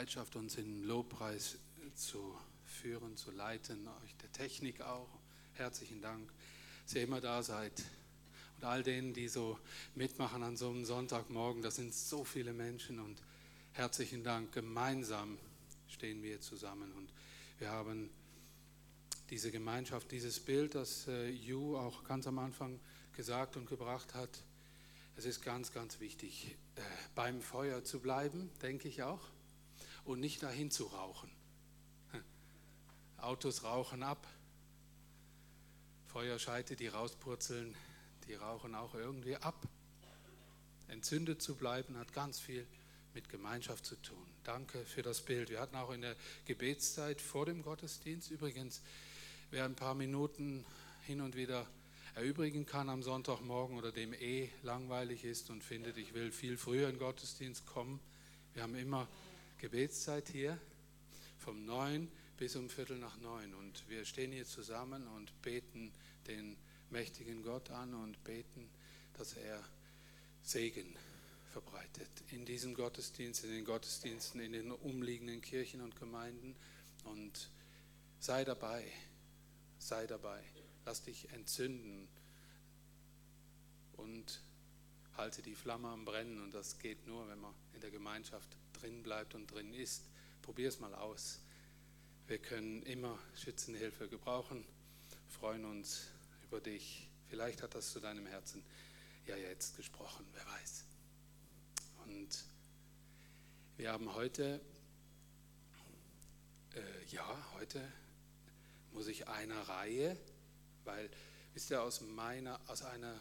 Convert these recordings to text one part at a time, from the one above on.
Bereitschaft, uns in Lobpreis zu führen, zu leiten, euch der Technik auch. Herzlichen Dank, dass ihr immer da seid. Und all denen, die so mitmachen an so einem Sonntagmorgen, das sind so viele Menschen und herzlichen Dank. Gemeinsam stehen wir zusammen und wir haben diese Gemeinschaft, dieses Bild, das äh, Ju auch ganz am Anfang gesagt und gebracht hat. Es ist ganz, ganz wichtig, äh, beim Feuer zu bleiben, denke ich auch, und nicht dahin zu rauchen. Autos rauchen ab, Feuerscheite, die rauspurzeln, die rauchen auch irgendwie ab. Entzündet zu bleiben hat ganz viel mit Gemeinschaft zu tun. Danke für das Bild. Wir hatten auch in der Gebetszeit vor dem Gottesdienst übrigens wer ein paar Minuten hin und wieder erübrigen kann am Sonntagmorgen oder dem eh langweilig ist und findet, ich will viel früher in den Gottesdienst kommen. Wir haben immer Gebetszeit hier vom 9 bis um Viertel nach 9 und wir stehen hier zusammen und beten den mächtigen Gott an und beten, dass er Segen verbreitet in diesem Gottesdienst, in den Gottesdiensten, in den umliegenden Kirchen und Gemeinden und sei dabei, sei dabei. Lass dich entzünden und halte die Flamme am Brennen. Und das geht nur, wenn man in der Gemeinschaft drin bleibt und drin ist. Probier es mal aus. Wir können immer Schützenhilfe gebrauchen, freuen uns über dich. Vielleicht hat das zu deinem Herzen ja jetzt gesprochen, wer weiß. Und wir haben heute, äh, ja, heute muss ich einer Reihe, weil, wisst ihr, aus, meiner, aus einer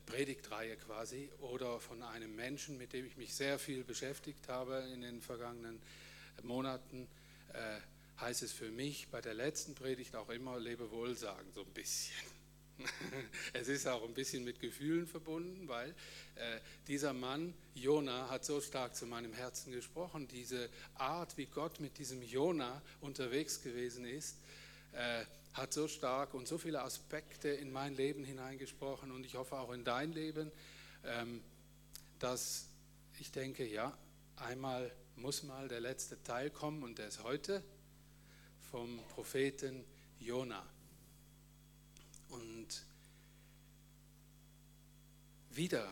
Predigtreihe quasi oder von einem Menschen, mit dem ich mich sehr viel beschäftigt habe in den vergangenen Monaten, äh, heißt es für mich bei der letzten Predigt auch immer Lebewohl sagen, so ein bisschen. Es ist auch ein bisschen mit Gefühlen verbunden, weil äh, dieser Mann, Jona, hat so stark zu meinem Herzen gesprochen. Diese Art, wie Gott mit diesem Jona unterwegs gewesen ist, äh, hat so stark und so viele Aspekte in mein Leben hineingesprochen und ich hoffe auch in dein Leben, ähm, dass ich denke, ja, einmal muss mal der letzte Teil kommen und der ist heute vom Propheten Jona. Und wieder,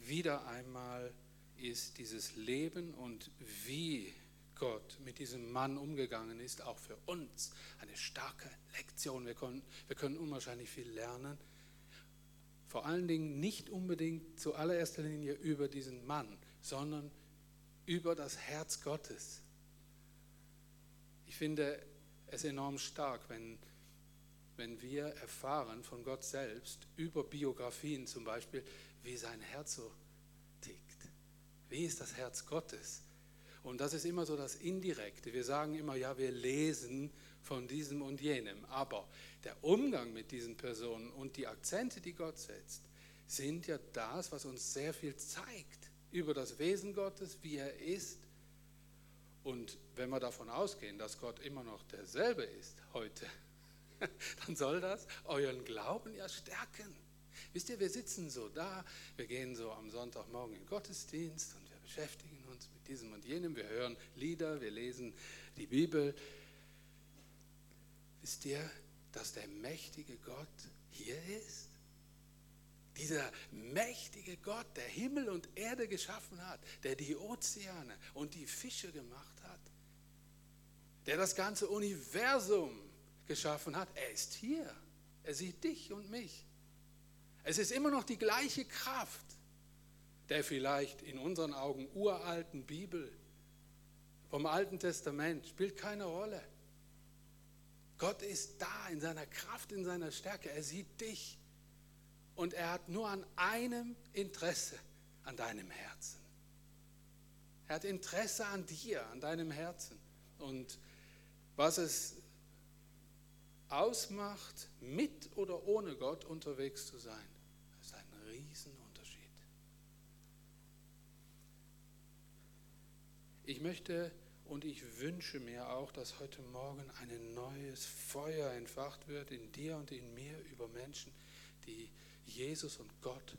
wieder einmal ist dieses Leben und wie Gott mit diesem Mann umgegangen ist, auch für uns eine starke Lektion. Wir können, wir können unwahrscheinlich viel lernen. Vor allen Dingen nicht unbedingt zuallererster Linie über diesen Mann, sondern über das Herz Gottes. Ich finde es enorm stark, wenn, wenn wir erfahren von Gott selbst über Biografien zum Beispiel, wie sein Herz so tickt. Wie ist das Herz Gottes? Und das ist immer so das Indirekte. Wir sagen immer, ja, wir lesen von diesem und jenem. Aber der Umgang mit diesen Personen und die Akzente, die Gott setzt, sind ja das, was uns sehr viel zeigt über das Wesen Gottes, wie er ist. Und wenn wir davon ausgehen, dass Gott immer noch derselbe ist heute, dann soll das euren Glauben ja stärken. Wisst ihr, wir sitzen so da, wir gehen so am Sonntagmorgen in den Gottesdienst und beschäftigen uns mit diesem und jenem, wir hören Lieder, wir lesen die Bibel. Wisst ihr, dass der mächtige Gott hier ist? Dieser mächtige Gott, der Himmel und Erde geschaffen hat, der die Ozeane und die Fische gemacht hat, der das ganze Universum geschaffen hat, er ist hier. Er sieht dich und mich. Es ist immer noch die gleiche Kraft der vielleicht in unseren Augen uralten Bibel vom Alten Testament spielt keine Rolle. Gott ist da in seiner Kraft, in seiner Stärke. Er sieht dich und er hat nur an einem Interesse, an deinem Herzen. Er hat Interesse an dir, an deinem Herzen. Und was es ausmacht, mit oder ohne Gott unterwegs zu sein, ist ein Riesenunterschied. Ich möchte und ich wünsche mir auch, dass heute Morgen ein neues Feuer entfacht wird in dir und in mir über Menschen, die Jesus und Gott,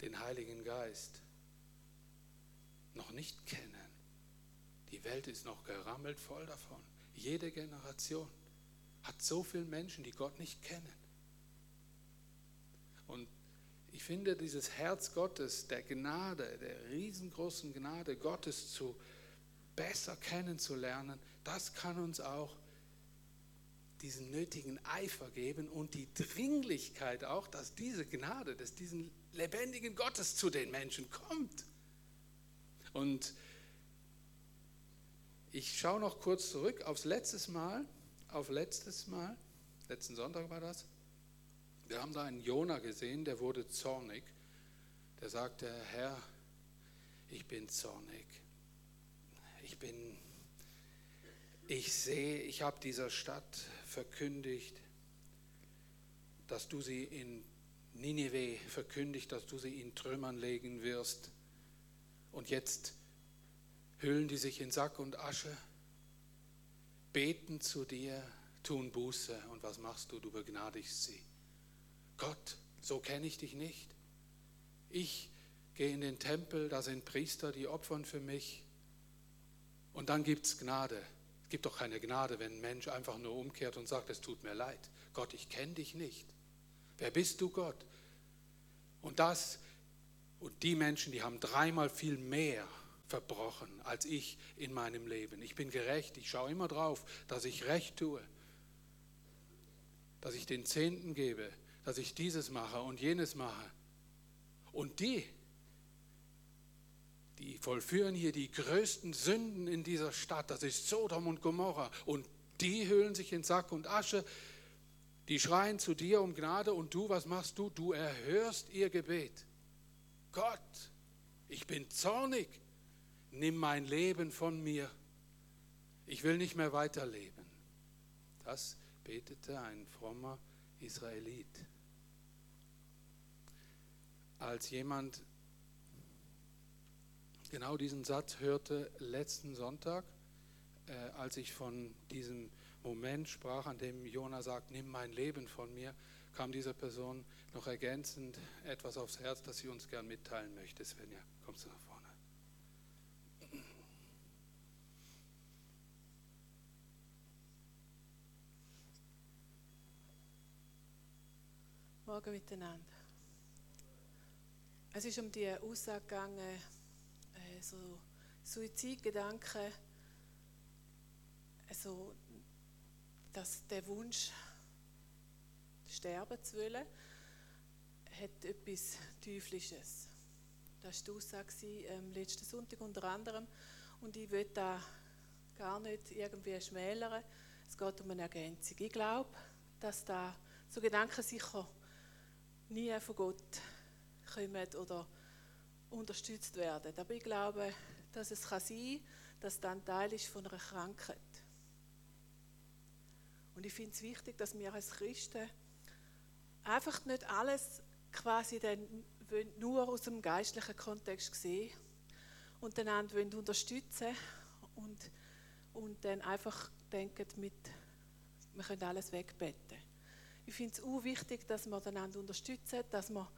den Heiligen Geist, noch nicht kennen. Die Welt ist noch gerammelt voll davon. Jede Generation hat so viele Menschen, die Gott nicht kennen. Und ich finde dieses Herz Gottes, der Gnade, der riesengroßen Gnade Gottes zu besser kennenzulernen, das kann uns auch diesen nötigen Eifer geben und die Dringlichkeit auch, dass diese Gnade, dass diesen lebendigen Gottes zu den Menschen kommt. Und ich schaue noch kurz zurück aufs letztes Mal, auf letztes Mal, letzten Sonntag war das. Wir haben da einen Jona gesehen, der wurde zornig. Der sagte, Herr, ich bin zornig. Ich bin, ich sehe, ich habe dieser Stadt verkündigt, dass du sie in Ninive verkündigt, dass du sie in Trümmern legen wirst. Und jetzt hüllen die sich in Sack und Asche, beten zu dir, tun Buße. Und was machst du? Du begnadigst sie. Gott, so kenne ich dich nicht. Ich gehe in den Tempel, da sind Priester, die opfern für mich. Und dann gibt es Gnade. Es gibt doch keine Gnade, wenn ein Mensch einfach nur umkehrt und sagt, es tut mir leid. Gott, ich kenne dich nicht. Wer bist du, Gott? Und das und die Menschen, die haben dreimal viel mehr verbrochen als ich in meinem Leben. Ich bin gerecht, ich schaue immer drauf, dass ich recht tue, dass ich den Zehnten gebe, dass ich dieses mache und jenes mache. Und die, die vollführen hier die größten Sünden in dieser Stadt, das ist Sodom und Gomorra. Und die hüllen sich in Sack und Asche, die schreien zu dir um Gnade und du, was machst du? Du erhörst ihr Gebet. Gott, ich bin zornig, nimm mein Leben von mir. Ich will nicht mehr weiterleben. Das betete ein frommer Israelit. Als jemand genau diesen Satz hörte letzten Sonntag, äh, als ich von diesem Moment sprach, an dem Jona sagt, nimm mein Leben von mir, kam dieser Person noch ergänzend etwas aufs Herz, das sie uns gern mitteilen möchte. Svenja, kommst du nach vorne? Morgen miteinander. Es ist um die Aussage gegangen, äh, so Suizidgedanken, also dass der Wunsch, sterben zu wollen, hat etwas Teuflisches. Das war die Aussage ähm, letzten Sonntag unter anderem. Und ich will da gar nicht irgendwie schmälern. Es geht um eine Ergänzung. Ich glaube, dass da so Gedanken sicher nie von Gott kommen oder unterstützt werden. Aber ich glaube, dass es kann sein kann, dass das ein Teil ist von einer Krankheit. Und ich finde es wichtig, dass wir als Christen einfach nicht alles quasi dann nur aus dem geistlichen Kontext sehen und den anderen unterstützen und, und dann einfach denken, mit, wir können alles wegbetten. Ich finde es auch wichtig, dass wir einander unterstützen, dass wir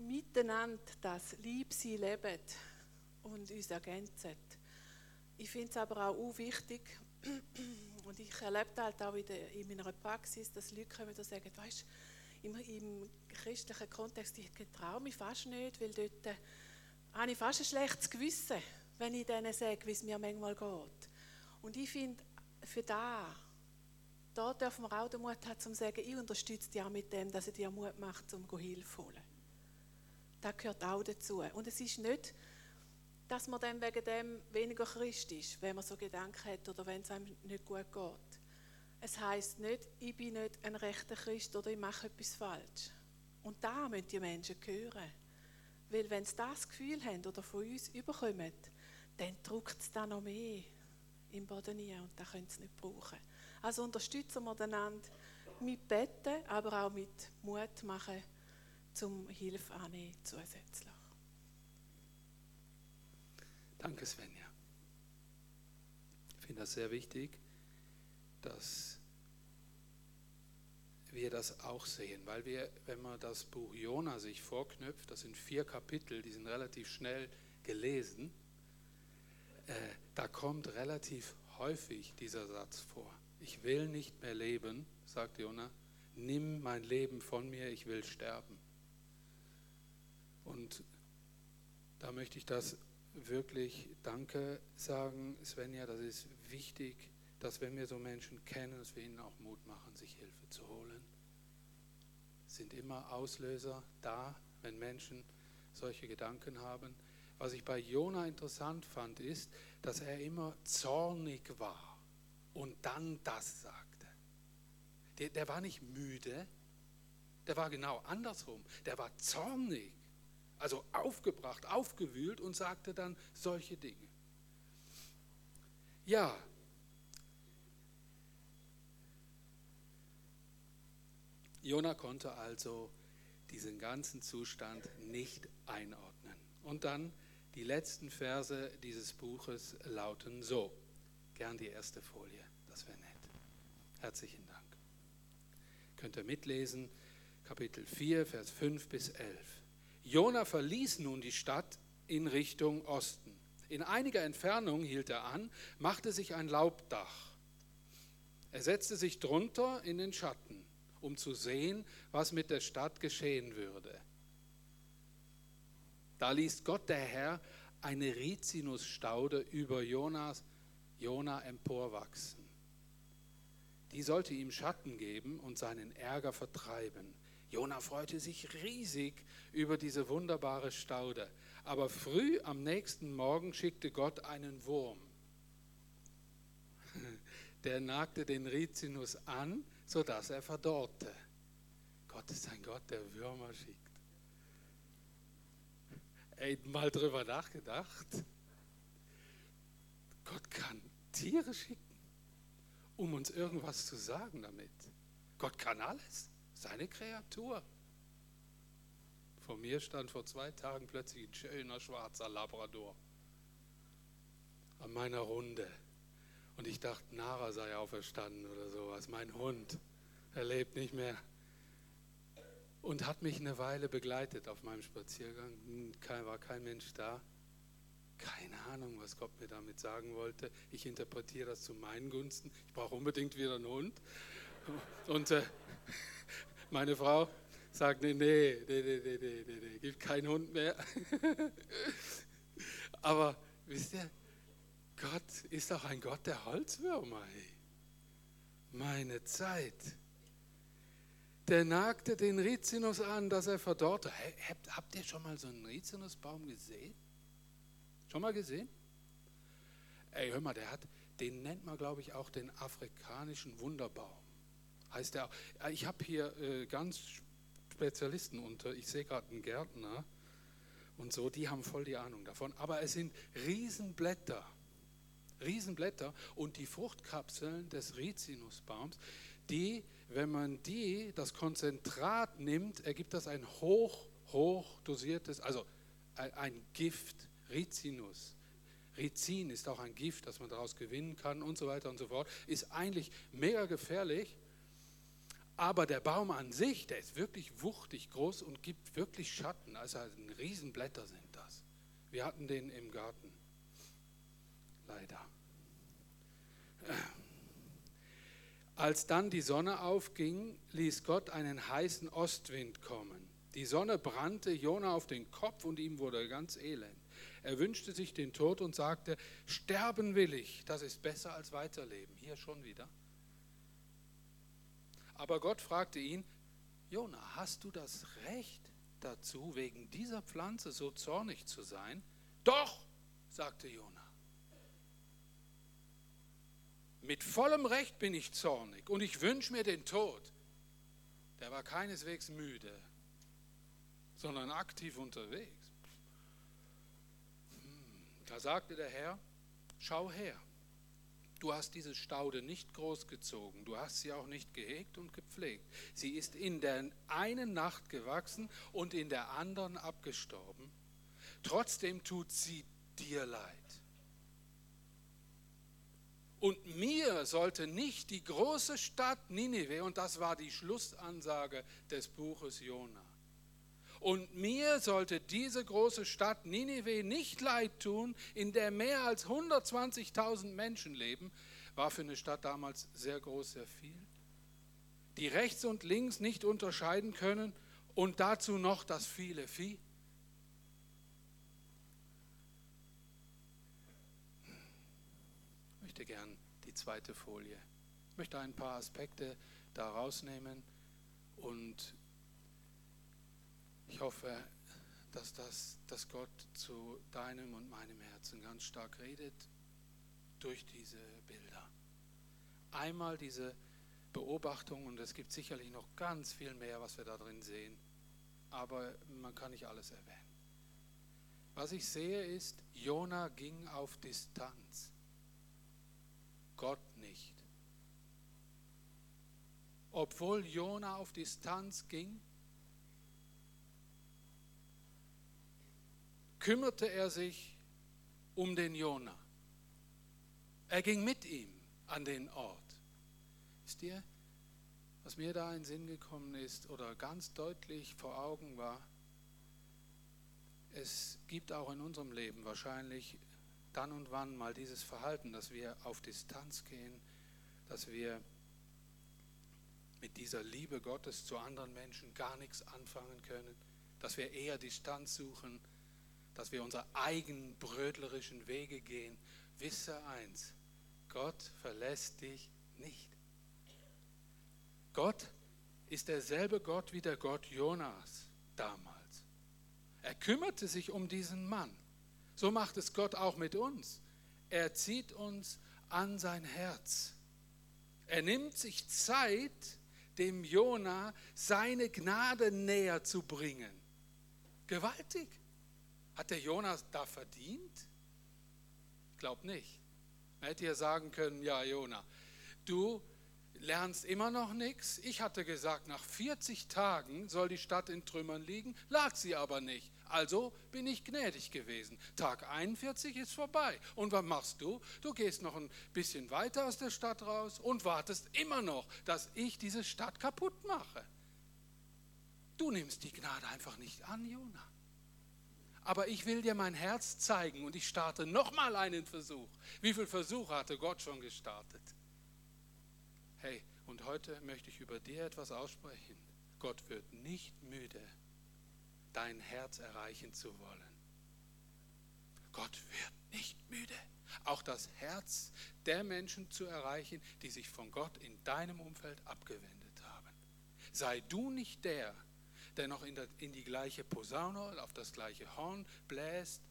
miteinander das Liebsein leben und uns ergänzen. Ich finde es aber auch wichtig, und ich erlebe das halt auch in, in meiner Praxis, dass Leute kommen und sagen, weißt im, im christlichen Kontext, ich traue mich fast nicht, weil dort äh, habe ich fast ein schlechtes Gewissen, wenn ich denen sage, wie es mir manchmal geht. Und ich finde, für da, da dürfen wir auch den Mut haben, zu sagen, ich unterstütze dich auch mit dem, dass er dir Mut macht, um Hilfe zu holen. Das gehört auch dazu. Und es ist nicht, dass man dann wegen dem weniger Christ ist, wenn man so Gedanken hat oder wenn es einem nicht gut geht. Es heißt nicht, ich bin nicht ein rechter Christ oder ich mache etwas falsch. Und da müssen die Menschen hören. Weil wenn sie das Gefühl haben oder von uns überkommen, dann drückt es da noch mehr im Boden rein und das können sie nicht brauchen. Also unterstützen wir einander mit Betten, aber auch mit Mut machen, zum Hilfe annehmen zusätzlich. Danke, Svenja. Ich finde das sehr wichtig, dass wir das auch sehen, weil wir, wenn man das Buch Jona sich vorknüpft, das sind vier Kapitel, die sind relativ schnell gelesen, äh, da kommt relativ häufig dieser Satz vor. Ich will nicht mehr leben, sagt Jona, nimm mein Leben von mir, ich will sterben. Und da möchte ich das wirklich Danke sagen, Svenja, das ist wichtig, dass wenn wir so Menschen kennen, dass wir ihnen auch Mut machen, sich Hilfe zu holen. Sind immer Auslöser da, wenn Menschen solche Gedanken haben. Was ich bei Jona interessant fand, ist, dass er immer zornig war und dann das sagte. Der, der war nicht müde, der war genau andersrum. Der war zornig, also aufgebracht, aufgewühlt und sagte dann solche Dinge. Ja, Jona konnte also diesen ganzen Zustand nicht einordnen. Und dann die letzten Verse dieses Buches lauten so. Gern die erste Folie, das wäre nett. Herzlichen Dank. Könnt ihr mitlesen, Kapitel 4, Vers 5 bis 11. Jona verließ nun die Stadt in Richtung Osten. In einiger Entfernung hielt er an, machte sich ein Laubdach. Er setzte sich drunter in den Schatten, um zu sehen, was mit der Stadt geschehen würde. Da ließ Gott der Herr eine Rizinusstaude über Jonas, Jona emporwachsen. Die sollte ihm Schatten geben und seinen Ärger vertreiben. Jona freute sich riesig über diese wunderbare Staude. Aber früh am nächsten Morgen schickte Gott einen Wurm. Der nagte den Rizinus an, sodass er verdorrte. Gott ist ein Gott, der Würmer schickt ey, mal drüber nachgedacht? Gott kann Tiere schicken, um uns irgendwas zu sagen damit. Gott kann alles, seine Kreatur. Vor mir stand vor zwei Tagen plötzlich ein schöner schwarzer Labrador an meiner Runde. Und ich dachte, Nara sei auferstanden oder sowas. Mein Hund, er lebt nicht mehr und hat mich eine Weile begleitet auf meinem Spaziergang. Kein, war kein Mensch da. Keine Ahnung, was Gott mir damit sagen wollte. Ich interpretiere das zu meinen Gunsten. Ich brauche unbedingt wieder einen Hund. Und äh, meine Frau sagt, nee, nee, nee, nee, nee, nee, nee, nee, gibt keinen Hund mehr. Aber wisst ihr, Gott ist auch ein Gott der Holzwürmer. Hey. Meine Zeit der nagte den Rizinus an, dass er verdorrte. Habt, habt ihr schon mal so einen Rizinusbaum gesehen? Schon mal gesehen? Ey, hör mal, der hat, den nennt man, glaube ich, auch den afrikanischen Wunderbaum. Heißt der auch. Ich habe hier äh, ganz Spezialisten unter. Ich sehe gerade einen Gärtner und so, die haben voll die Ahnung davon. Aber es sind Riesenblätter. Riesenblätter und die Fruchtkapseln des Rizinusbaums, die wenn man die, das Konzentrat nimmt, ergibt das ein hoch, hoch dosiertes, also ein Gift, Rizinus. Rizin ist auch ein Gift, das man daraus gewinnen kann und so weiter und so fort. Ist eigentlich mega gefährlich, aber der Baum an sich, der ist wirklich wuchtig groß und gibt wirklich Schatten. Also Riesenblätter sind das. Wir hatten den im Garten. Leider. Als dann die Sonne aufging, ließ Gott einen heißen Ostwind kommen. Die Sonne brannte Jona auf den Kopf und ihm wurde ganz elend. Er wünschte sich den Tod und sagte, sterben will ich, das ist besser als weiterleben. Hier schon wieder. Aber Gott fragte ihn, Jona, hast du das Recht dazu, wegen dieser Pflanze so zornig zu sein? Doch, sagte Jona. Mit vollem Recht bin ich zornig und ich wünsche mir den Tod. Der war keineswegs müde, sondern aktiv unterwegs. Hm, da sagte der Herr, schau her, du hast diese Staude nicht großgezogen, du hast sie auch nicht gehegt und gepflegt. Sie ist in der einen Nacht gewachsen und in der anderen abgestorben. Trotzdem tut sie dir leid. Und mir sollte nicht die große Stadt Ninive, und das war die Schlussansage des Buches Jona. Und mir sollte diese große Stadt Ninive nicht leid tun, in der mehr als 120.000 Menschen leben. War für eine Stadt damals sehr groß, sehr viel. Die rechts und links nicht unterscheiden können und dazu noch das viele Vieh. Ich möchte gern die zweite Folie. Ich möchte ein paar Aspekte da rausnehmen und ich hoffe, dass, das, dass Gott zu deinem und meinem Herzen ganz stark redet durch diese Bilder. Einmal diese Beobachtung und es gibt sicherlich noch ganz viel mehr, was wir da drin sehen, aber man kann nicht alles erwähnen. Was ich sehe ist, Jona ging auf Distanz, Gott nicht. Obwohl Jona auf Distanz ging, kümmerte er sich um den Jona. Er ging mit ihm an den Ort. Wisst ihr, was mir da in Sinn gekommen ist oder ganz deutlich vor Augen war, es gibt auch in unserem Leben wahrscheinlich dann und wann mal dieses Verhalten, dass wir auf Distanz gehen, dass wir mit dieser Liebe Gottes zu anderen Menschen gar nichts anfangen können, dass wir eher Distanz suchen dass wir unsere eigenen brötlerischen Wege gehen, wisse eins, Gott verlässt dich nicht. Gott ist derselbe Gott wie der Gott Jonas damals. Er kümmerte sich um diesen Mann. So macht es Gott auch mit uns. Er zieht uns an sein Herz. Er nimmt sich Zeit, dem Jona seine Gnade näher zu bringen. Gewaltig. Hat der Jonas da verdient? Ich glaube nicht. Man hätte ja sagen können, ja Jona, du lernst immer noch nichts. Ich hatte gesagt, nach 40 Tagen soll die Stadt in Trümmern liegen, lag sie aber nicht. Also bin ich gnädig gewesen. Tag 41 ist vorbei. Und was machst du? Du gehst noch ein bisschen weiter aus der Stadt raus und wartest immer noch, dass ich diese Stadt kaputt mache. Du nimmst die Gnade einfach nicht an, Jona aber ich will dir mein Herz zeigen und ich starte nochmal einen Versuch. Wie viele Versuche hatte Gott schon gestartet? Hey, und heute möchte ich über dir etwas aussprechen. Gott wird nicht müde, dein Herz erreichen zu wollen. Gott wird nicht müde, auch das Herz der Menschen zu erreichen, die sich von Gott in deinem Umfeld abgewendet haben. Sei du nicht der, der noch in, der, in die gleiche Posaune, auf das gleiche Horn bläst,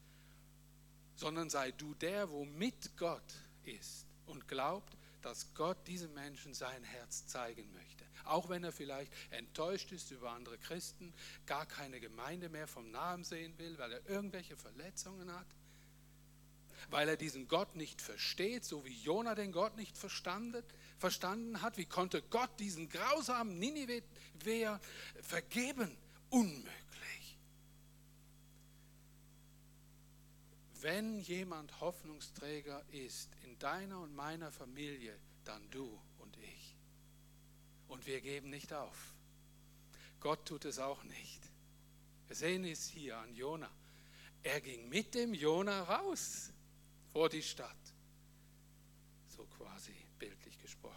sondern sei du der, wo mit Gott ist und glaubt, dass Gott diesem Menschen sein Herz zeigen möchte. Auch wenn er vielleicht enttäuscht ist über andere Christen, gar keine Gemeinde mehr vom Namen sehen will, weil er irgendwelche Verletzungen hat, weil er diesen Gott nicht versteht, so wie Jona den Gott nicht verstanden, hat. Wie konnte Gott diesen grausamen Ninive vergeben. Unmöglich. Wenn jemand Hoffnungsträger ist in deiner und meiner Familie, dann du und ich. Und wir geben nicht auf. Gott tut es auch nicht. Wir sehen es hier an Jona. Er ging mit dem Jona raus vor die Stadt. So quasi bildlich gesprochen.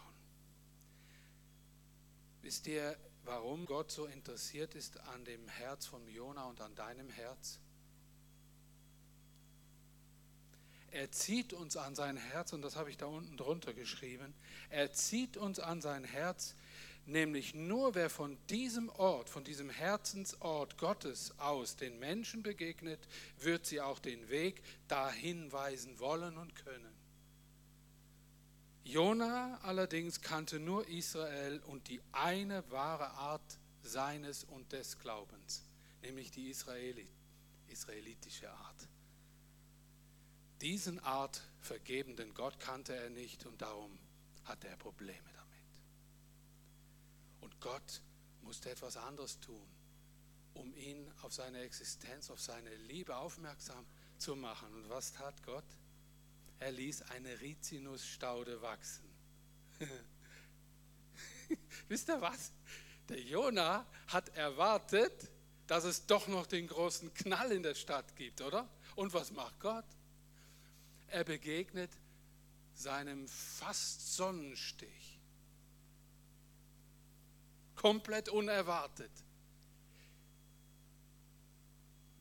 Wisst ihr, warum Gott so interessiert ist an dem Herz von Jona und an deinem Herz? Er zieht uns an sein Herz, und das habe ich da unten drunter geschrieben, er zieht uns an sein Herz, nämlich nur wer von diesem Ort, von diesem Herzensort Gottes aus den Menschen begegnet, wird sie auch den Weg dahin weisen wollen und können. Jona allerdings kannte nur Israel und die eine wahre Art seines und des Glaubens, nämlich die Israelit, israelitische Art. Diesen Art vergebenden Gott kannte er nicht und darum hatte er Probleme Gott musste etwas anderes tun, um ihn auf seine Existenz, auf seine Liebe aufmerksam zu machen. Und was tat Gott? er ließ eine Rizinusstaude wachsen. Wisst ihr was? Der Jona hat erwartet, dass es doch noch den großen Knall in der Stadt gibt, oder? Und was macht Gott? Er begegnet seinem fast Sonnenstich. Komplett unerwartet.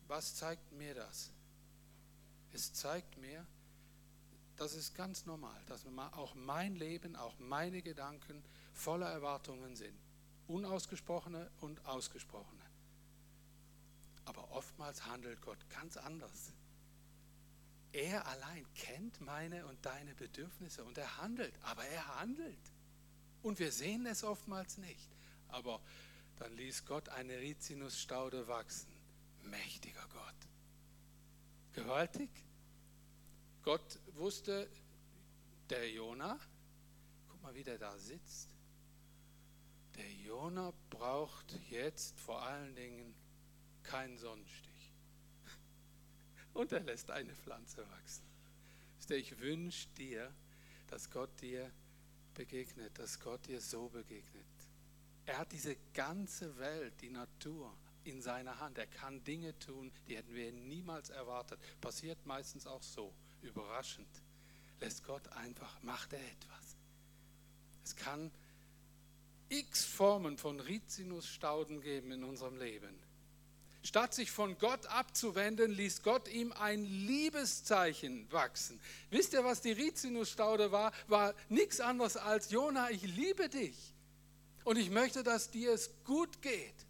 Was zeigt mir das? Es zeigt mir, das ist ganz normal, dass auch mein Leben, auch meine Gedanken voller Erwartungen sind. Unausgesprochene und ausgesprochene. Aber oftmals handelt Gott ganz anders. Er allein kennt meine und deine Bedürfnisse und er handelt, aber er handelt. Und wir sehen es oftmals nicht. Aber dann ließ Gott eine Rizinusstaude wachsen. Mächtiger Gott. Gewaltig. Gott wusste, der Jona, guck mal, wie der da sitzt. Der Jona braucht jetzt vor allen Dingen keinen Sonnenstich. Und er lässt eine Pflanze wachsen. Ich wünsche dir, dass Gott dir begegnet, dass Gott dir so begegnet. Er hat diese ganze Welt, die Natur in seiner Hand. Er kann Dinge tun, die hätten wir niemals erwartet. Passiert meistens auch so, überraschend. Lässt Gott einfach, macht er etwas. Es kann x Formen von Rizinusstauden geben in unserem Leben. Statt sich von Gott abzuwenden, ließ Gott ihm ein Liebeszeichen wachsen. Wisst ihr, was die Rizinusstaude war? War nichts anderes als Jona, ich liebe dich. Und ich möchte, dass dir es gut geht.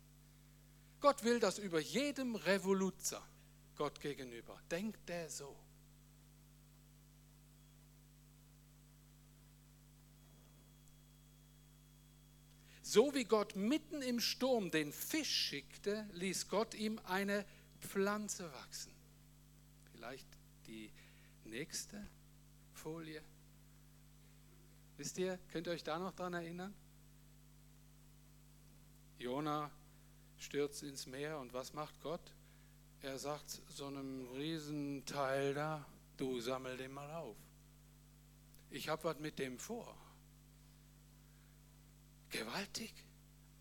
Gott will das über jedem Revoluzer Gott gegenüber. Denkt er so. So wie Gott mitten im Sturm den Fisch schickte, ließ Gott ihm eine Pflanze wachsen. Vielleicht die nächste Folie. Wisst ihr, könnt ihr euch da noch dran erinnern? Jona stürzt ins Meer und was macht Gott? Er sagt so einem Riesenteil da, du sammel den mal auf. Ich habe was mit dem vor. Gewaltig.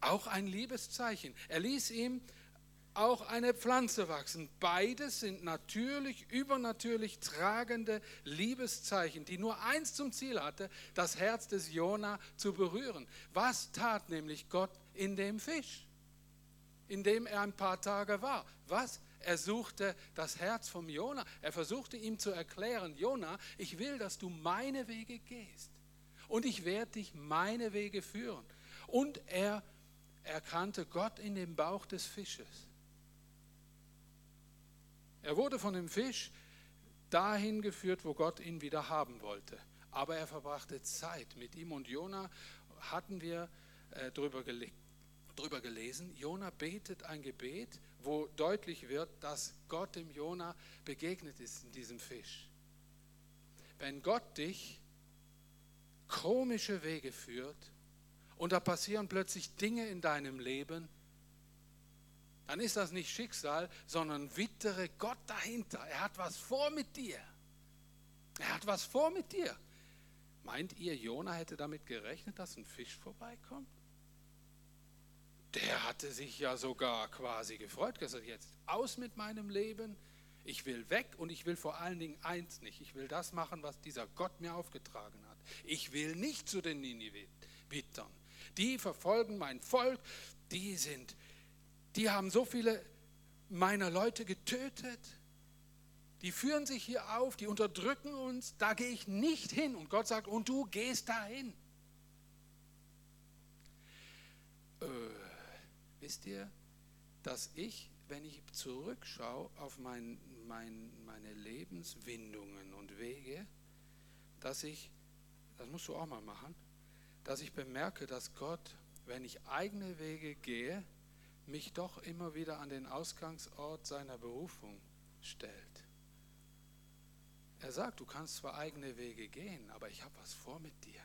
Auch ein Liebeszeichen. Er ließ ihm auch eine Pflanze wachsen. Beides sind natürlich, übernatürlich tragende Liebeszeichen, die nur eins zum Ziel hatte, das Herz des Jona zu berühren. Was tat nämlich Gott in dem Fisch, in dem er ein paar Tage war? Was? Er suchte das Herz vom Jona. Er versuchte ihm zu erklären, Jona, ich will, dass du meine Wege gehst. Und ich werde dich meine Wege führen. Und er erkannte Gott in dem Bauch des Fisches. Er wurde von dem Fisch dahin geführt, wo Gott ihn wieder haben wollte. Aber er verbrachte Zeit mit ihm und Jona hatten wir äh, drüber, gele drüber gelesen. Jona betet ein Gebet, wo deutlich wird, dass Gott dem Jona begegnet ist in diesem Fisch. Wenn Gott dich komische Wege führt, und da passieren plötzlich Dinge in deinem Leben, dann ist das nicht Schicksal, sondern wittere Gott dahinter. Er hat was vor mit dir. Er hat was vor mit dir. Meint ihr, Jona hätte damit gerechnet, dass ein Fisch vorbeikommt? Der hatte sich ja sogar quasi gefreut, gesagt, jetzt aus mit meinem Leben. Ich will weg und ich will vor allen Dingen eins nicht. Ich will das machen, was dieser Gott mir aufgetragen hat. Ich will nicht zu den Ninevitern die verfolgen mein Volk, die sind, die haben so viele meiner Leute getötet, die führen sich hier auf, die unterdrücken uns, da gehe ich nicht hin. Und Gott sagt, und du gehst dahin. Äh, wisst ihr, dass ich, wenn ich zurückschaue auf mein, mein, meine Lebenswindungen und Wege, dass ich, das musst du auch mal machen, dass ich bemerke, dass Gott, wenn ich eigene Wege gehe, mich doch immer wieder an den Ausgangsort seiner Berufung stellt. Er sagt, du kannst zwar eigene Wege gehen, aber ich habe was vor mit dir.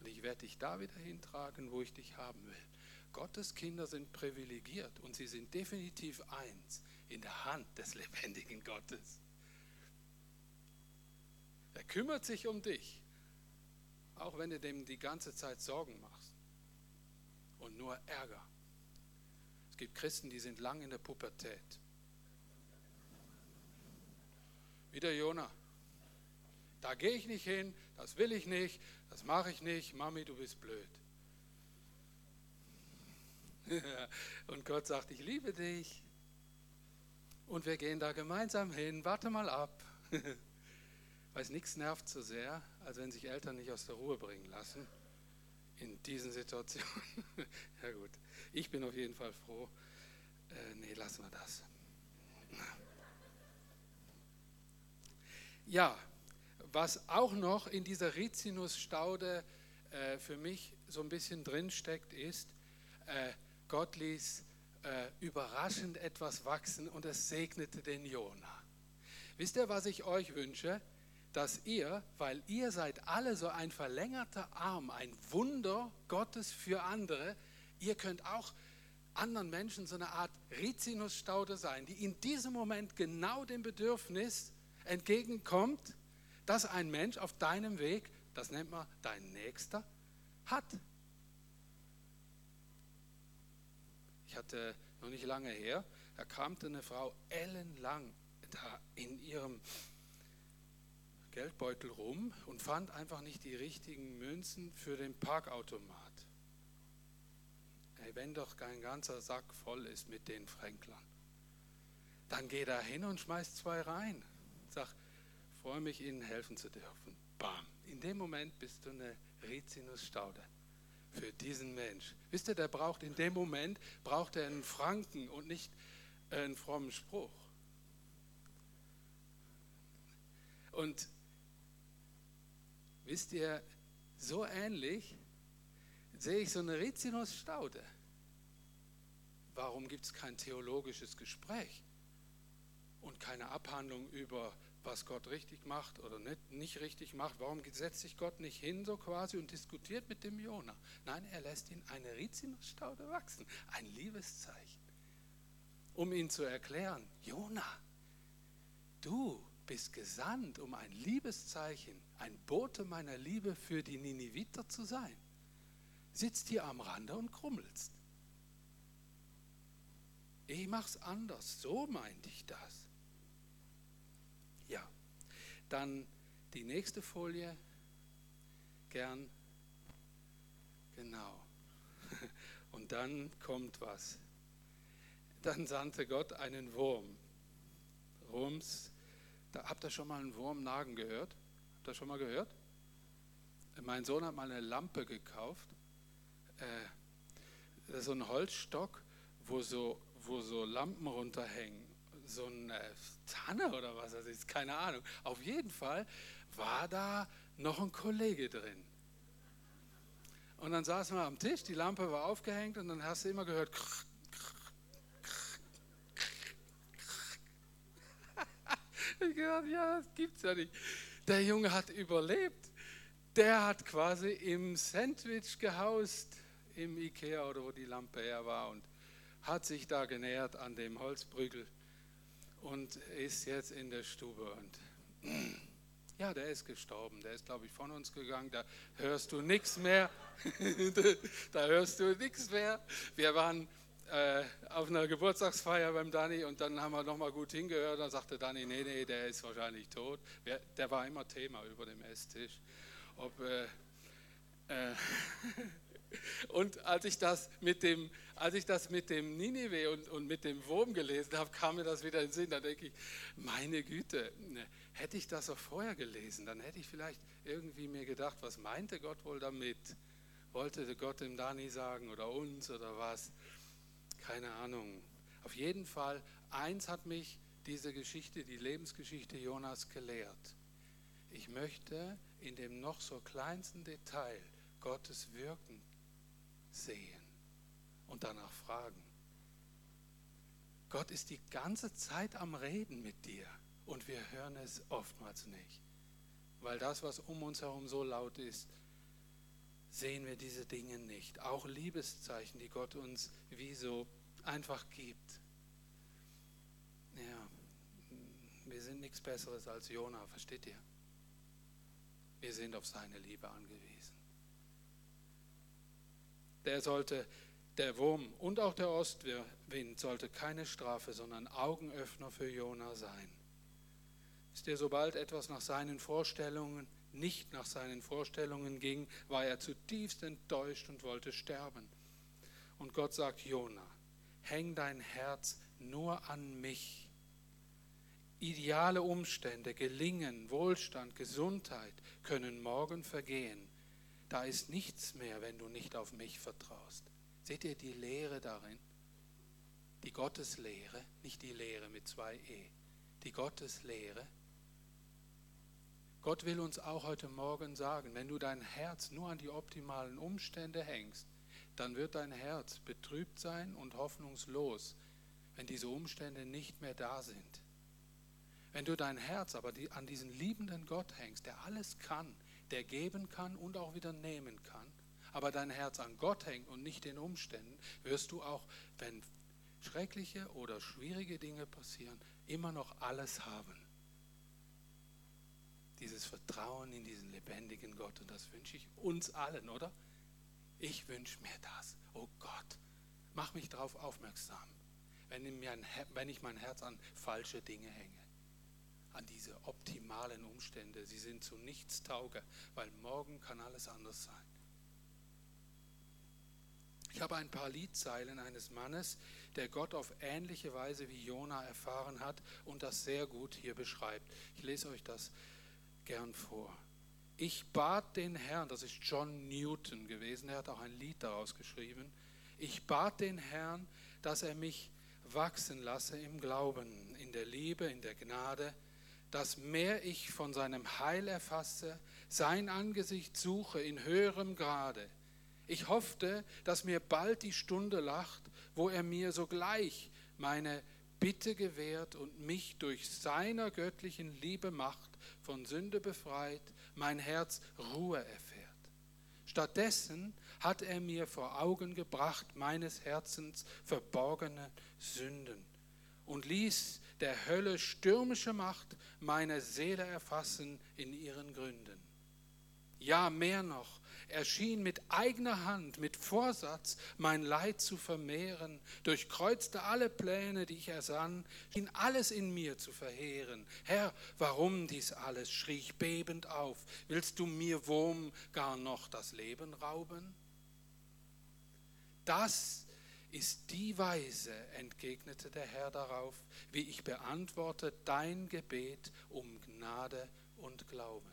Und ich werde dich da wieder hintragen, wo ich dich haben will. Gottes Kinder sind privilegiert und sie sind definitiv eins in der Hand des lebendigen Gottes. Er kümmert sich um dich auch wenn du dem die ganze Zeit Sorgen machst und nur Ärger. Es gibt Christen, die sind lang in der Pubertät. Wie der Jona. Da gehe ich nicht hin, das will ich nicht, das mache ich nicht. Mami, du bist blöd. Und Gott sagt, ich liebe dich. Und wir gehen da gemeinsam hin. Warte mal ab. Weiß, nichts nervt so sehr, als wenn sich Eltern nicht aus der Ruhe bringen lassen. In diesen Situationen. ja gut, ich bin auf jeden Fall froh. Äh, nee, lassen wir das. Ja, was auch noch in dieser Rizinusstaude äh, für mich so ein bisschen drinsteckt, ist, äh, Gott ließ äh, überraschend etwas wachsen und es segnete den Jona. Wisst ihr, was ich euch wünsche? Dass ihr, weil ihr seid alle so ein verlängerter Arm, ein Wunder Gottes für andere, ihr könnt auch anderen Menschen so eine Art Rizinusstaude sein, die in diesem Moment genau dem Bedürfnis entgegenkommt, dass ein Mensch auf deinem Weg, das nennt man dein Nächster, hat. Ich hatte noch nicht lange her, da kramte eine Frau ellenlang da in ihrem Geldbeutel rum und fand einfach nicht die richtigen Münzen für den Parkautomat. Hey, wenn doch kein ganzer Sack voll ist mit den Fränklern, dann geh da hin und schmeiß zwei rein. Sag, freue mich, Ihnen helfen zu dürfen. Bam. In dem Moment bist du eine Rizinusstaude für diesen Mensch. Wisst ihr, der braucht in dem Moment, braucht er einen Franken und nicht einen frommen Spruch. Und wisst ihr, so ähnlich sehe ich so eine Rizinusstaude. Warum gibt es kein theologisches Gespräch und keine Abhandlung über was Gott richtig macht oder nicht, nicht richtig macht. Warum setzt sich Gott nicht hin so quasi und diskutiert mit dem Jona? Nein, er lässt ihn eine Rizinusstaude wachsen, ein Liebeszeichen, um ihn zu erklären, Jona, du bist gesandt, um ein Liebeszeichen, ein Bote meiner Liebe für die Niniviter zu sein. Sitzt hier am Rande und krummelst. Ich mach's anders, so meinte ich das. Dann die nächste Folie. Gern. Genau. Und dann kommt was. Dann sandte Gott einen Wurm. Rums. Da, habt ihr schon mal einen Wurmnagen gehört? Habt ihr schon mal gehört? Mein Sohn hat mal eine Lampe gekauft. Äh, so ein Holzstock, wo so, wo so Lampen runterhängen so eine Tanne oder was das ist, keine Ahnung. Auf jeden Fall war da noch ein Kollege drin. Und dann saßen wir am Tisch, die Lampe war aufgehängt und dann hast du immer gehört. Ich gedacht, ja, das gibt's ja nicht. Der Junge hat überlebt. Der hat quasi im Sandwich gehaust, im Ikea oder wo die Lampe her war und hat sich da genähert an dem Holzbrügel und ist jetzt in der Stube. Und ja, der ist gestorben. Der ist, glaube ich, von uns gegangen. Da hörst du nichts mehr. da hörst du nichts mehr. Wir waren äh, auf einer Geburtstagsfeier beim Dani und dann haben wir nochmal gut hingehört. Dann sagte Dani, nee, nee, der ist wahrscheinlich tot. Der war immer Thema über dem Esstisch. Ob, äh, äh, Und als ich das mit dem, als ich das mit dem Ninive und, und mit dem Wurm gelesen habe, kam mir das wieder in den Sinn. Da denke ich, meine Güte, ne, hätte ich das auch vorher gelesen, dann hätte ich vielleicht irgendwie mir gedacht, was meinte Gott wohl damit? Wollte Gott dem Dani sagen oder uns oder was? Keine Ahnung. Auf jeden Fall, eins hat mich diese Geschichte, die Lebensgeschichte Jonas gelehrt. Ich möchte in dem noch so kleinsten Detail Gottes Wirken sehen und danach fragen. Gott ist die ganze Zeit am Reden mit dir und wir hören es oftmals nicht. Weil das, was um uns herum so laut ist, sehen wir diese Dinge nicht. Auch Liebeszeichen, die Gott uns wie so einfach gibt. Ja, wir sind nichts Besseres als Jona, versteht ihr? Wir sind auf seine Liebe angewiesen der sollte Der Wurm und auch der Ostwind sollte keine Strafe, sondern Augenöffner für Jona sein. Ist er, sobald etwas nach seinen Vorstellungen, nicht nach seinen Vorstellungen ging, war er zutiefst enttäuscht und wollte sterben. Und Gott sagt, Jona, häng dein Herz nur an mich. Ideale Umstände, Gelingen, Wohlstand, Gesundheit können morgen vergehen. Da ist nichts mehr, wenn du nicht auf mich vertraust. Seht ihr die Lehre darin? Die Gotteslehre, nicht die Lehre mit zwei E, die Gotteslehre. Gott will uns auch heute Morgen sagen, wenn du dein Herz nur an die optimalen Umstände hängst, dann wird dein Herz betrübt sein und hoffnungslos, wenn diese Umstände nicht mehr da sind. Wenn du dein Herz aber an diesen liebenden Gott hängst, der alles kann, der geben kann und auch wieder nehmen kann, aber dein Herz an Gott hängt und nicht den Umständen, wirst du auch, wenn schreckliche oder schwierige Dinge passieren, immer noch alles haben. Dieses Vertrauen in diesen lebendigen Gott und das wünsche ich uns allen, oder? Ich wünsche mir das. Oh Gott, mach mich darauf aufmerksam, wenn ich mein Herz an falsche Dinge hänge an diese optimalen Umstände. Sie sind zu nichts tauge, weil morgen kann alles anders sein. Ich habe ein paar Liedzeilen eines Mannes, der Gott auf ähnliche Weise wie Jona erfahren hat und das sehr gut hier beschreibt. Ich lese euch das gern vor. Ich bat den Herrn, das ist John Newton gewesen, er hat auch ein Lied daraus geschrieben. Ich bat den Herrn, dass er mich wachsen lasse im Glauben, in der Liebe, in der Gnade, dass mehr ich von seinem Heil erfasse, sein Angesicht suche in höherem Grade. Ich hoffte, dass mir bald die Stunde lacht, wo er mir sogleich meine Bitte gewährt und mich durch seiner göttlichen Liebe macht, von Sünde befreit, mein Herz Ruhe erfährt. Stattdessen hat er mir vor Augen gebracht meines Herzens verborgene Sünden und ließ der Hölle stürmische Macht meine Seele erfassen in ihren Gründen. Ja, mehr noch, er schien mit eigener Hand, mit Vorsatz, mein Leid zu vermehren, durchkreuzte alle Pläne, die ich ersann, schien alles in mir zu verheeren. Herr, warum dies alles? schrie ich bebend auf. Willst du mir Wurm gar noch das Leben rauben? Das ist die Weise, entgegnete der Herr darauf, wie ich beantworte dein Gebet um Gnade und Glauben.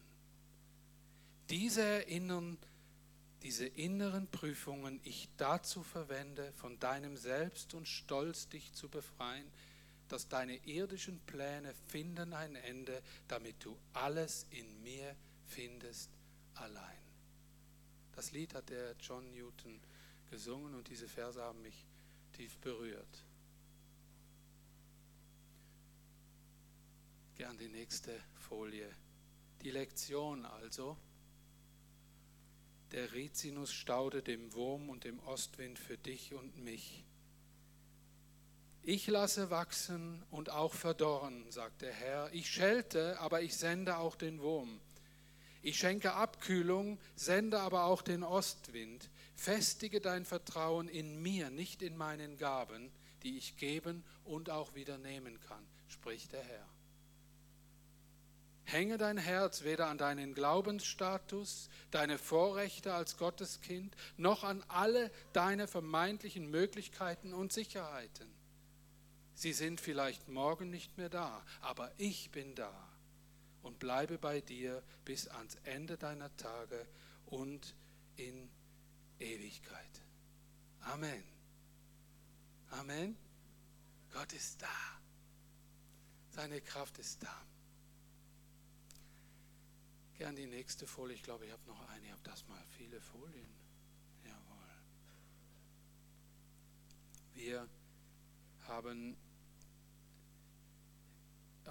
Diese erinnern, diese inneren Prüfungen ich dazu verwende, von deinem Selbst und Stolz dich zu befreien, dass deine irdischen Pläne finden ein Ende, damit du alles in mir findest allein. Das Lied hat der John Newton gesungen und diese Verse haben mich tief berührt. Gern die nächste Folie. Die Lektion also. Der Rizinus staude dem Wurm und dem Ostwind für dich und mich. Ich lasse wachsen und auch verdorren, sagt der Herr. Ich schelte, aber ich sende auch den Wurm. Ich schenke Abkühlung, sende aber auch den Ostwind. Festige dein Vertrauen in mir, nicht in meinen Gaben, die ich geben und auch wieder nehmen kann, spricht der Herr. Hänge dein Herz weder an deinen Glaubensstatus, deine Vorrechte als Gotteskind, noch an alle deine vermeintlichen Möglichkeiten und Sicherheiten. Sie sind vielleicht morgen nicht mehr da, aber ich bin da und bleibe bei dir bis ans Ende deiner Tage und in Ewigkeit. Amen. Amen. Gott ist da. Seine Kraft ist da. Gern die nächste Folie. Ich glaube, ich habe noch eine. Ich habe das mal viele Folien. Jawohl. Wir haben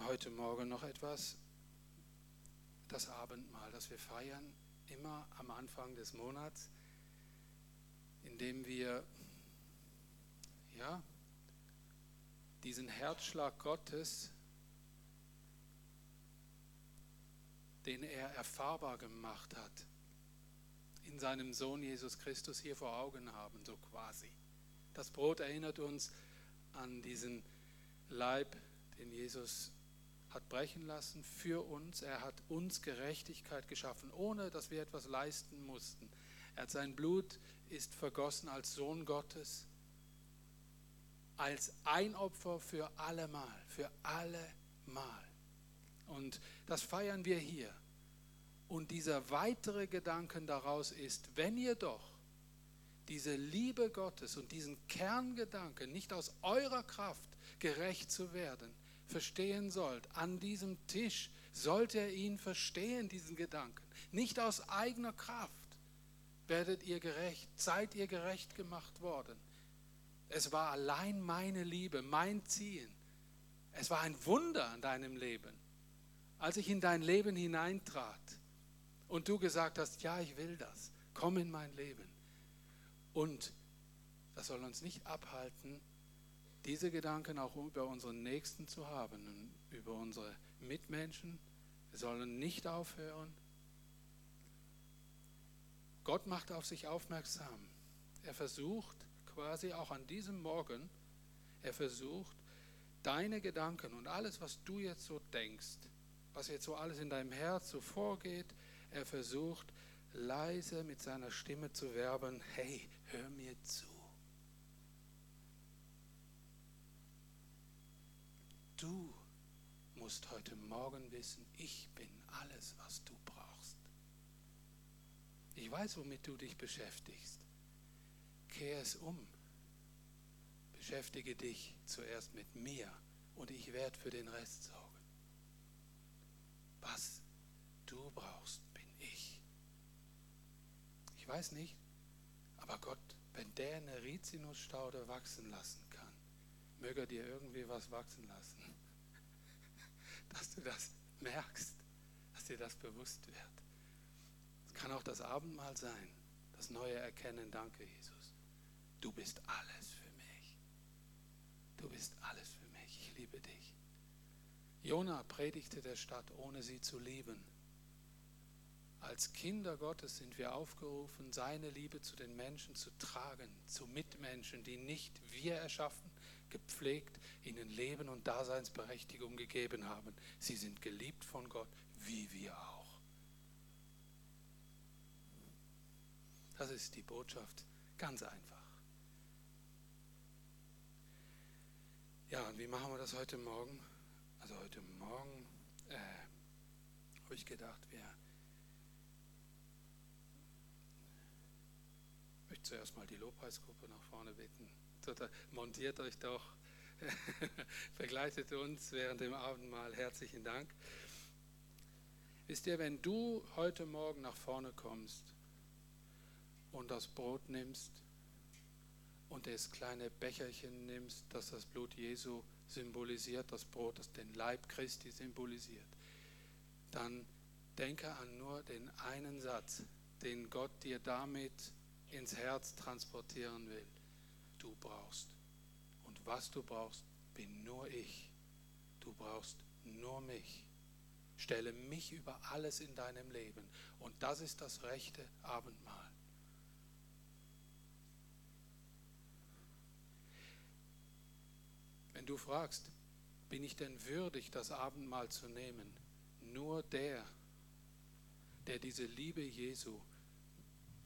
heute Morgen noch etwas das Abendmahl, das wir feiern, immer am Anfang des Monats, indem wir ja, diesen Herzschlag Gottes, den er erfahrbar gemacht hat, in seinem Sohn Jesus Christus hier vor Augen haben, so quasi. Das Brot erinnert uns an diesen Leib, den Jesus hat brechen lassen für uns. Er hat uns Gerechtigkeit geschaffen, ohne dass wir etwas leisten mussten. Er hat sein Blut ist vergossen als Sohn Gottes, als Einopfer für allemal, für allemal. Und das feiern wir hier. Und dieser weitere Gedanken daraus ist, wenn ihr doch diese Liebe Gottes und diesen Kerngedanken nicht aus eurer Kraft gerecht zu werden, verstehen sollt, an diesem Tisch sollt ihr ihn verstehen, diesen Gedanken. Nicht aus eigener Kraft werdet ihr gerecht, seid ihr gerecht gemacht worden. Es war allein meine Liebe, mein Ziehen. Es war ein Wunder an deinem Leben, als ich in dein Leben hineintrat und du gesagt hast, ja, ich will das, komm in mein Leben. Und das soll uns nicht abhalten, diese Gedanken auch über unseren Nächsten zu haben und über unsere Mitmenschen. Wir sollen nicht aufhören. Gott macht auf sich aufmerksam. Er versucht quasi auch an diesem Morgen, er versucht, deine Gedanken und alles, was du jetzt so denkst, was jetzt so alles in deinem Herz so vorgeht, er versucht leise mit seiner Stimme zu werben, hey, hör mir zu. Du musst heute Morgen wissen, ich bin alles, was du. Ich weiß, womit du dich beschäftigst. Kehr es um. Beschäftige dich zuerst mit mir und ich werde für den Rest sorgen. Was du brauchst, bin ich. Ich weiß nicht, aber Gott, wenn der eine Rizinusstaude wachsen lassen kann, möge er dir irgendwie was wachsen lassen. Dass du das merkst, dass dir das bewusst wird. Kann auch das Abendmahl sein, das neue Erkennen. Danke, Jesus. Du bist alles für mich. Du bist alles für mich. Ich liebe dich. Jona predigte der Stadt, ohne sie zu lieben. Als Kinder Gottes sind wir aufgerufen, seine Liebe zu den Menschen zu tragen, zu Mitmenschen, die nicht wir erschaffen, gepflegt, ihnen Leben und Daseinsberechtigung gegeben haben. Sie sind geliebt von Gott, wie wir auch. Das ist die Botschaft, ganz einfach. Ja, und wie machen wir das heute Morgen? Also heute Morgen äh, habe ich gedacht, wir möchte zuerst mal die Lobpreisgruppe nach vorne bitten. Montiert euch doch, begleitet uns während dem Abendmahl. Herzlichen Dank. Wisst ihr, wenn du heute Morgen nach vorne kommst und das Brot nimmst und das kleine Becherchen nimmst, das das Blut Jesu symbolisiert, das Brot, das den Leib Christi symbolisiert, dann denke an nur den einen Satz, den Gott dir damit ins Herz transportieren will. Du brauchst. Und was du brauchst, bin nur ich. Du brauchst nur mich. Stelle mich über alles in deinem Leben. Und das ist das rechte Abendmahl. Wenn du fragst, bin ich denn würdig, das Abendmahl zu nehmen? Nur der, der diese Liebe Jesu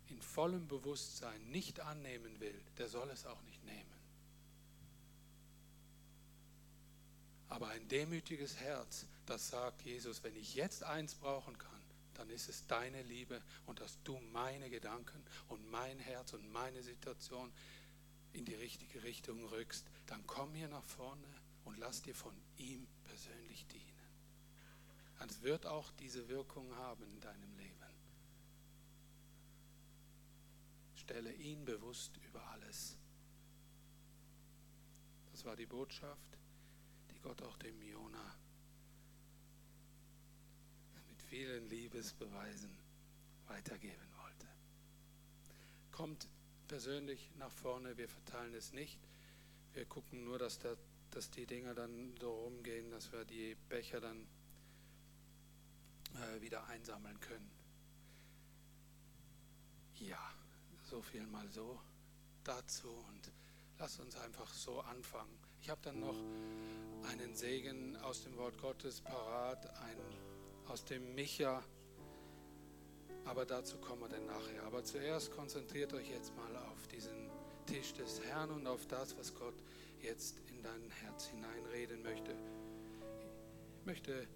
in vollem Bewusstsein nicht annehmen will, der soll es auch nicht nehmen. Aber ein demütiges Herz, das sagt Jesus, wenn ich jetzt eins brauchen kann, dann ist es deine Liebe und dass du meine Gedanken und mein Herz und meine Situation in die richtige Richtung rückst, dann komm hier nach vorne und lass dir von ihm persönlich dienen. Es wird auch diese Wirkung haben in deinem Leben. Stelle ihn bewusst über alles. Das war die Botschaft, die Gott auch dem Jona mit vielen Liebesbeweisen weitergeben wollte. Kommt persönlich nach vorne, wir verteilen es nicht. Wir gucken nur, dass, da, dass die Dinger dann so rumgehen, dass wir die Becher dann äh, wieder einsammeln können. Ja. So viel mal so dazu und Lass uns einfach so anfangen. Ich habe dann noch einen Segen aus dem Wort Gottes parat, ein, aus dem Micha, aber dazu kommen wir dann nachher. Aber zuerst konzentriert euch jetzt mal auf diesen Tisch des Herrn und auf das, was Gott jetzt in dein Herz hineinreden möchte. Ich möchte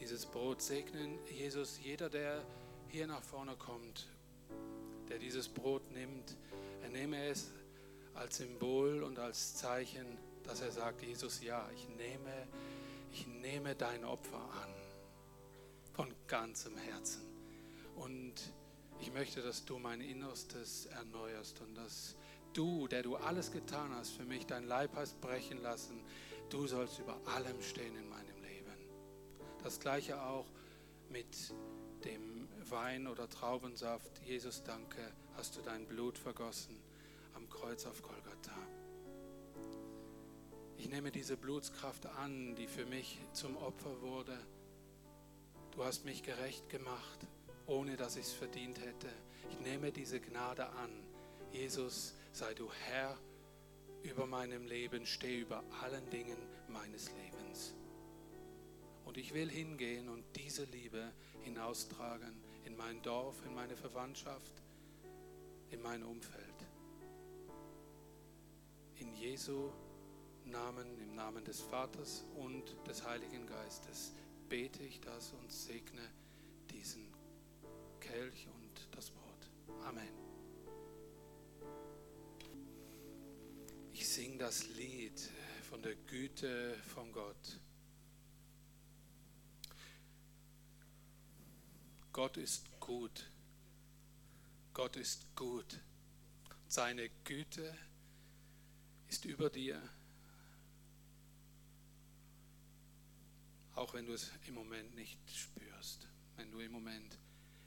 dieses Brot segnen. Jesus, jeder, der hier nach vorne kommt, der dieses Brot nimmt, er nehme es als Symbol und als Zeichen, dass er sagt, Jesus, ja, ich nehme, ich nehme dein Opfer an von ganzem Herzen. Und ich möchte, dass du mein Innerstes erneuerst und dass du, der du alles getan hast für mich, dein Leib hast brechen lassen, du sollst über allem stehen in meinem Leben. Das gleiche auch mit dem Wein oder Traubensaft. Jesus, danke, hast du dein Blut vergossen am Kreuz auf Golgatha. Ich nehme diese Blutskraft an, die für mich zum Opfer wurde. Du hast mich gerecht gemacht, ohne dass ich es verdient hätte. Ich nehme diese Gnade an. Jesus, sei du Herr über meinem Leben, steh über allen Dingen meines Lebens. Und ich will hingehen und diese Liebe hinaustragen in mein Dorf, in meine Verwandtschaft, in mein Umfeld. In Jesu Namen, im Namen des Vaters und des Heiligen Geistes bete ich das und segne Kelch und das Brot. Amen. Ich singe das Lied von der Güte von Gott. Gott ist gut. Gott ist gut. Seine Güte ist über dir. Auch wenn du es im Moment nicht spürst, wenn du im Moment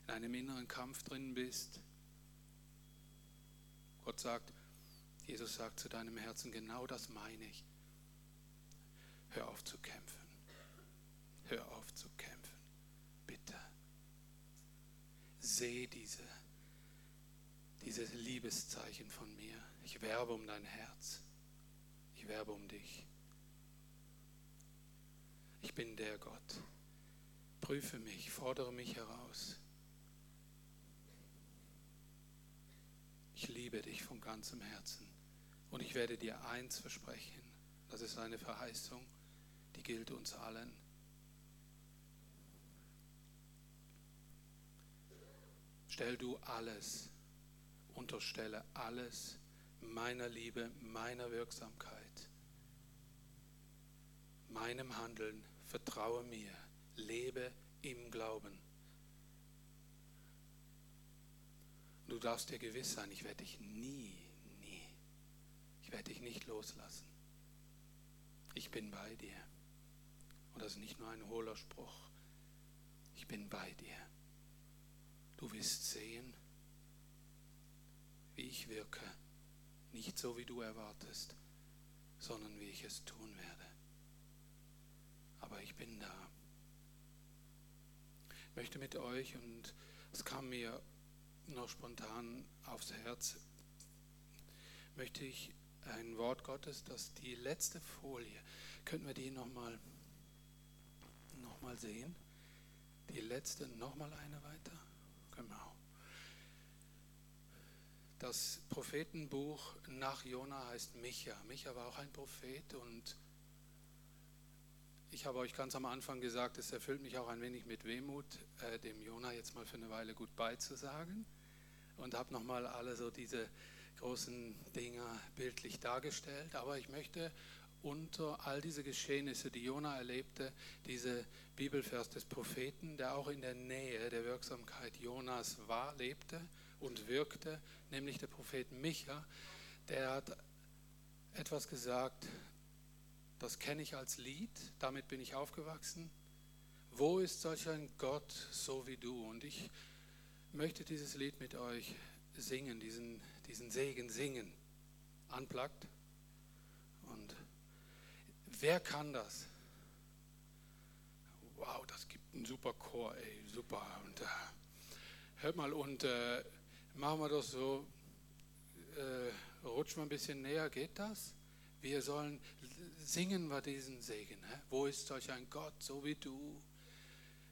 in einem inneren Kampf drin bist. Gott sagt, Jesus sagt zu deinem Herzen, genau das meine ich. Hör auf zu kämpfen. Hör auf zu kämpfen. Bitte. Seh diese, dieses Liebeszeichen von mir. Ich werbe um dein Herz. Ich werbe um dich. Ich bin der Gott. Prüfe mich, fordere mich heraus. Ich liebe dich von ganzem Herzen. Und ich werde dir eins versprechen. Das ist eine Verheißung, die gilt uns allen. Stell du alles, unterstelle alles meiner Liebe, meiner Wirksamkeit, meinem Handeln, vertraue mir, lebe im Glauben. Du darfst dir gewiss sein, ich werde dich nie, nie, ich werde dich nicht loslassen. Ich bin bei dir. Und das ist nicht nur ein hohler Spruch. Ich bin bei dir. Du wirst sehen, wie ich wirke. Nicht so, wie du erwartest, sondern wie ich es tun werde. Aber ich bin da. Ich möchte mit euch, und es kam mir noch spontan aufs Herz, möchte ich ein Wort Gottes, das die letzte Folie, könnten wir die nochmal noch mal sehen? Die letzte, nochmal eine weiter? Genau. Das Prophetenbuch nach Jona heißt Micha. Micha war auch ein Prophet und ich habe euch ganz am Anfang gesagt, es erfüllt mich auch ein wenig mit Wehmut, äh, dem Jona jetzt mal für eine Weile gut beizusagen und habe nochmal alle so diese großen Dinger bildlich dargestellt. Aber ich möchte unter all diese Geschehnisse, die Jona erlebte, diese Bibelvers des Propheten, der auch in der Nähe der Wirksamkeit Jonas war, lebte und wirkte, nämlich der Prophet Micha, der hat etwas gesagt, das kenne ich als Lied, damit bin ich aufgewachsen. Wo ist solch ein Gott so wie du? Und ich möchte dieses Lied mit euch singen, diesen, diesen Segen singen. Unplugged. Und wer kann das? Wow, das gibt einen super Chor, ey, super. Und äh, hört mal, und äh, machen wir das so. äh, rutsch mal ein bisschen näher, geht das? Wir sollen singen wir diesen Segen. Hä? Wo ist solch ein Gott, so wie du,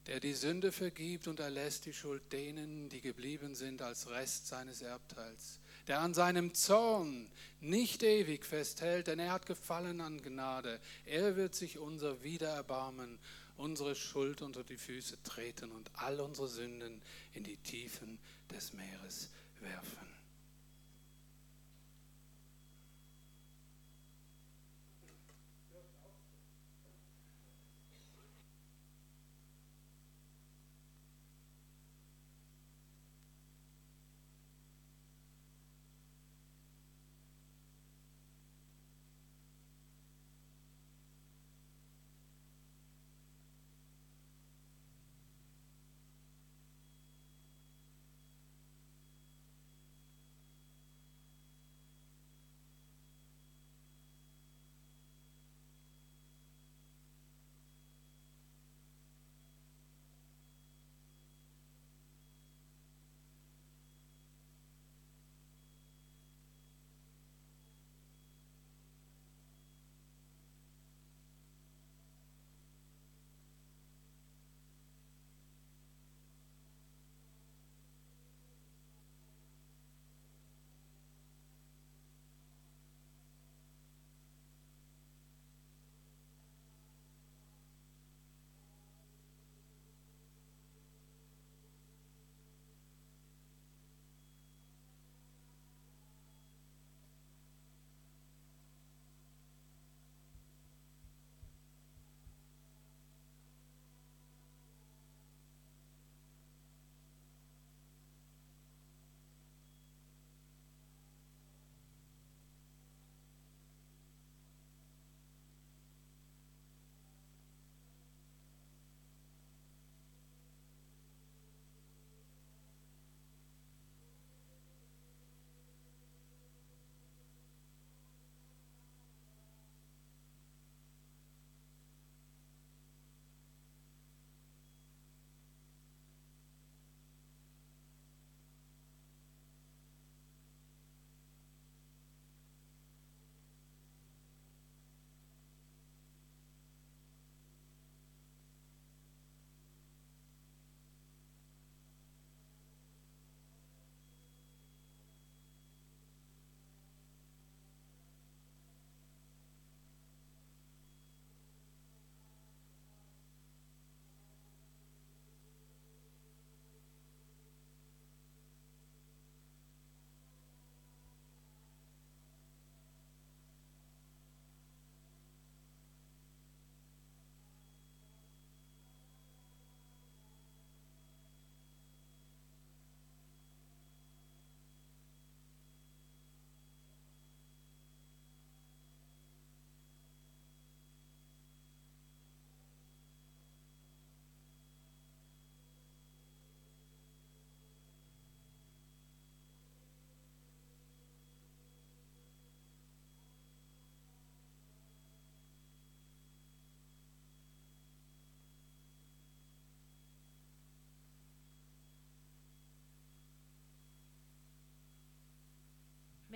der die Sünde vergibt und erlässt die Schuld denen, die geblieben sind als Rest seines Erbteils, der an seinem Zorn nicht ewig festhält, denn er hat gefallen an Gnade. Er wird sich unser Wiedererbarmen, unsere Schuld unter die Füße treten und all unsere Sünden in die Tiefen des Meeres werfen.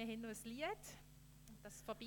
Wir haben noch ein Lied, das vorbei